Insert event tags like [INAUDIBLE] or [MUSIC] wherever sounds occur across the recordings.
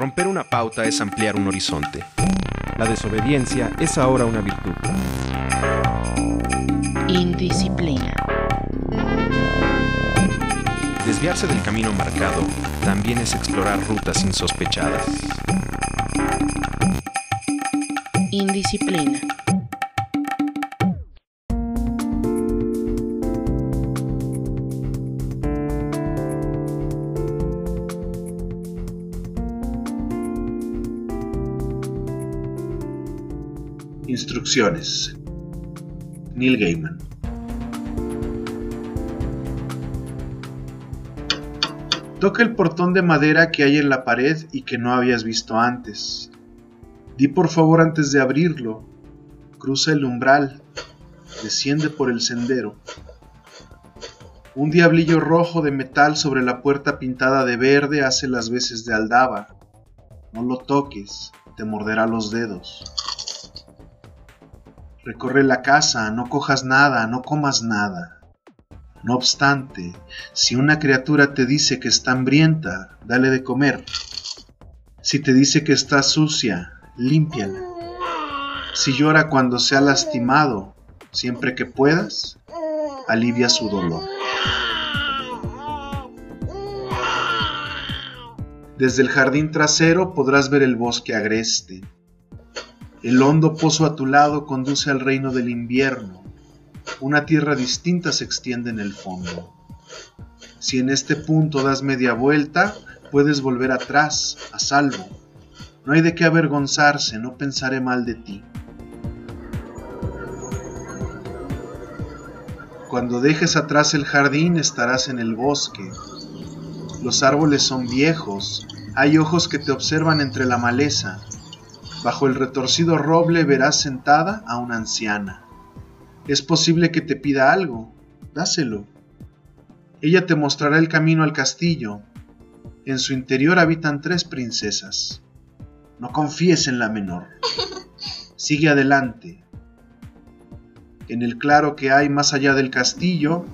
Romper una pauta es ampliar un horizonte. La desobediencia es ahora una virtud. Indisciplina. Desviarse del camino marcado también es explorar rutas insospechadas. Indisciplina. Instrucciones. Neil Gaiman. Toca el portón de madera que hay en la pared y que no habías visto antes. Di por favor antes de abrirlo. Cruza el umbral. Desciende por el sendero. Un diablillo rojo de metal sobre la puerta pintada de verde hace las veces de aldaba. No lo toques, te morderá los dedos. Recorre la casa, no cojas nada, no comas nada. No obstante, si una criatura te dice que está hambrienta, dale de comer. Si te dice que está sucia, límpiala. Si llora cuando se ha lastimado, siempre que puedas, alivia su dolor. Desde el jardín trasero podrás ver el bosque agreste. El hondo pozo a tu lado conduce al reino del invierno. Una tierra distinta se extiende en el fondo. Si en este punto das media vuelta, puedes volver atrás, a salvo. No hay de qué avergonzarse, no pensaré mal de ti. Cuando dejes atrás el jardín estarás en el bosque. Los árboles son viejos, hay ojos que te observan entre la maleza. Bajo el retorcido roble verás sentada a una anciana. Es posible que te pida algo, dáselo. Ella te mostrará el camino al castillo. En su interior habitan tres princesas. No confíes en la menor. [LAUGHS] Sigue adelante. En el claro que hay más allá del castillo,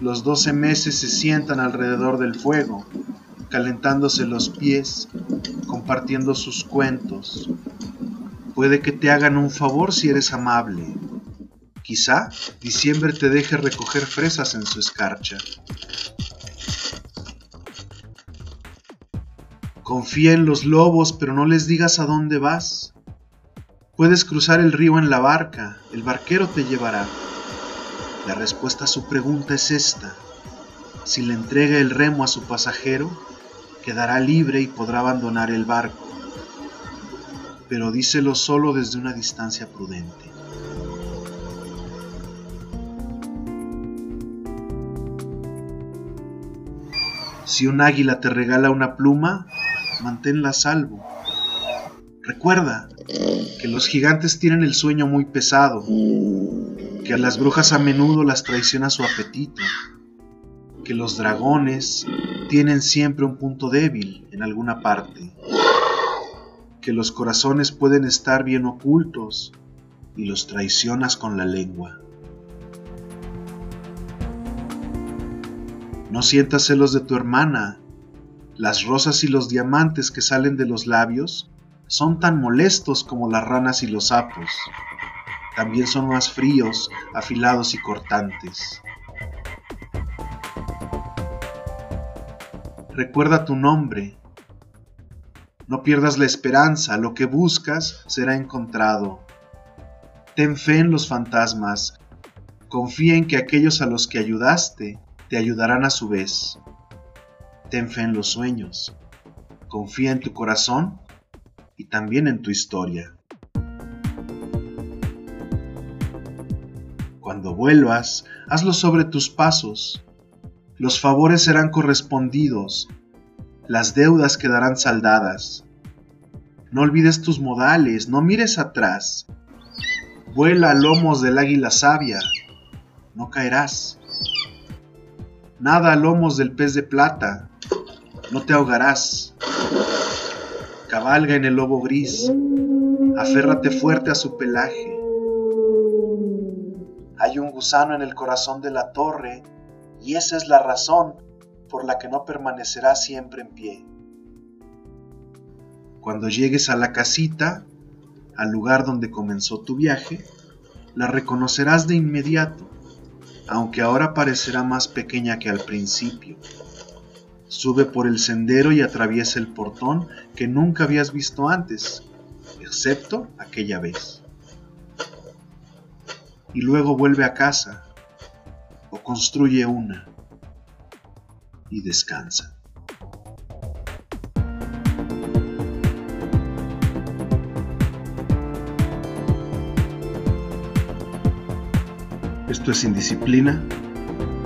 los doce meses se sientan alrededor del fuego, calentándose los pies, compartiendo sus cuentos. Puede que te hagan un favor si eres amable. Quizá diciembre te deje recoger fresas en su escarcha. Confía en los lobos, pero no les digas a dónde vas. Puedes cruzar el río en la barca, el barquero te llevará. La respuesta a su pregunta es esta. Si le entrega el remo a su pasajero, quedará libre y podrá abandonar el barco. Pero díselo solo desde una distancia prudente. Si un águila te regala una pluma, manténla a salvo. Recuerda que los gigantes tienen el sueño muy pesado, que a las brujas a menudo las traiciona su apetito, que los dragones tienen siempre un punto débil en alguna parte, que los corazones pueden estar bien ocultos y los traicionas con la lengua. No sientas celos de tu hermana. Las rosas y los diamantes que salen de los labios son tan molestos como las ranas y los sapos. También son más fríos, afilados y cortantes. Recuerda tu nombre. No pierdas la esperanza, lo que buscas será encontrado. Ten fe en los fantasmas. Confía en que aquellos a los que ayudaste te ayudarán a su vez. Ten fe en los sueños. Confía en tu corazón y también en tu historia. Cuando vuelvas, hazlo sobre tus pasos. Los favores serán correspondidos. Las deudas quedarán saldadas. No olvides tus modales, no mires atrás. Vuela a lomos del águila sabia. No caerás. Nada a lomos del pez de plata, no te ahogarás. Cabalga en el lobo gris, aférrate fuerte a su pelaje. Hay un gusano en el corazón de la torre y esa es la razón por la que no permanecerá siempre en pie. Cuando llegues a la casita, al lugar donde comenzó tu viaje, la reconocerás de inmediato, aunque ahora parecerá más pequeña que al principio. Sube por el sendero y atraviesa el portón que nunca habías visto antes, excepto aquella vez. Y luego vuelve a casa o construye una y descansa. Esto es Indisciplina.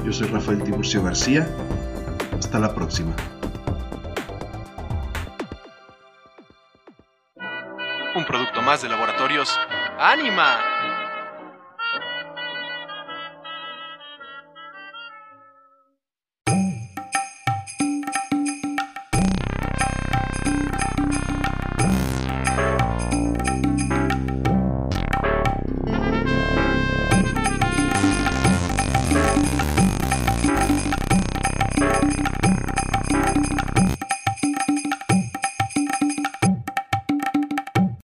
Yo soy Rafael Tiburcio García. Hasta la próxima. Un producto más de laboratorios. ¡Anima!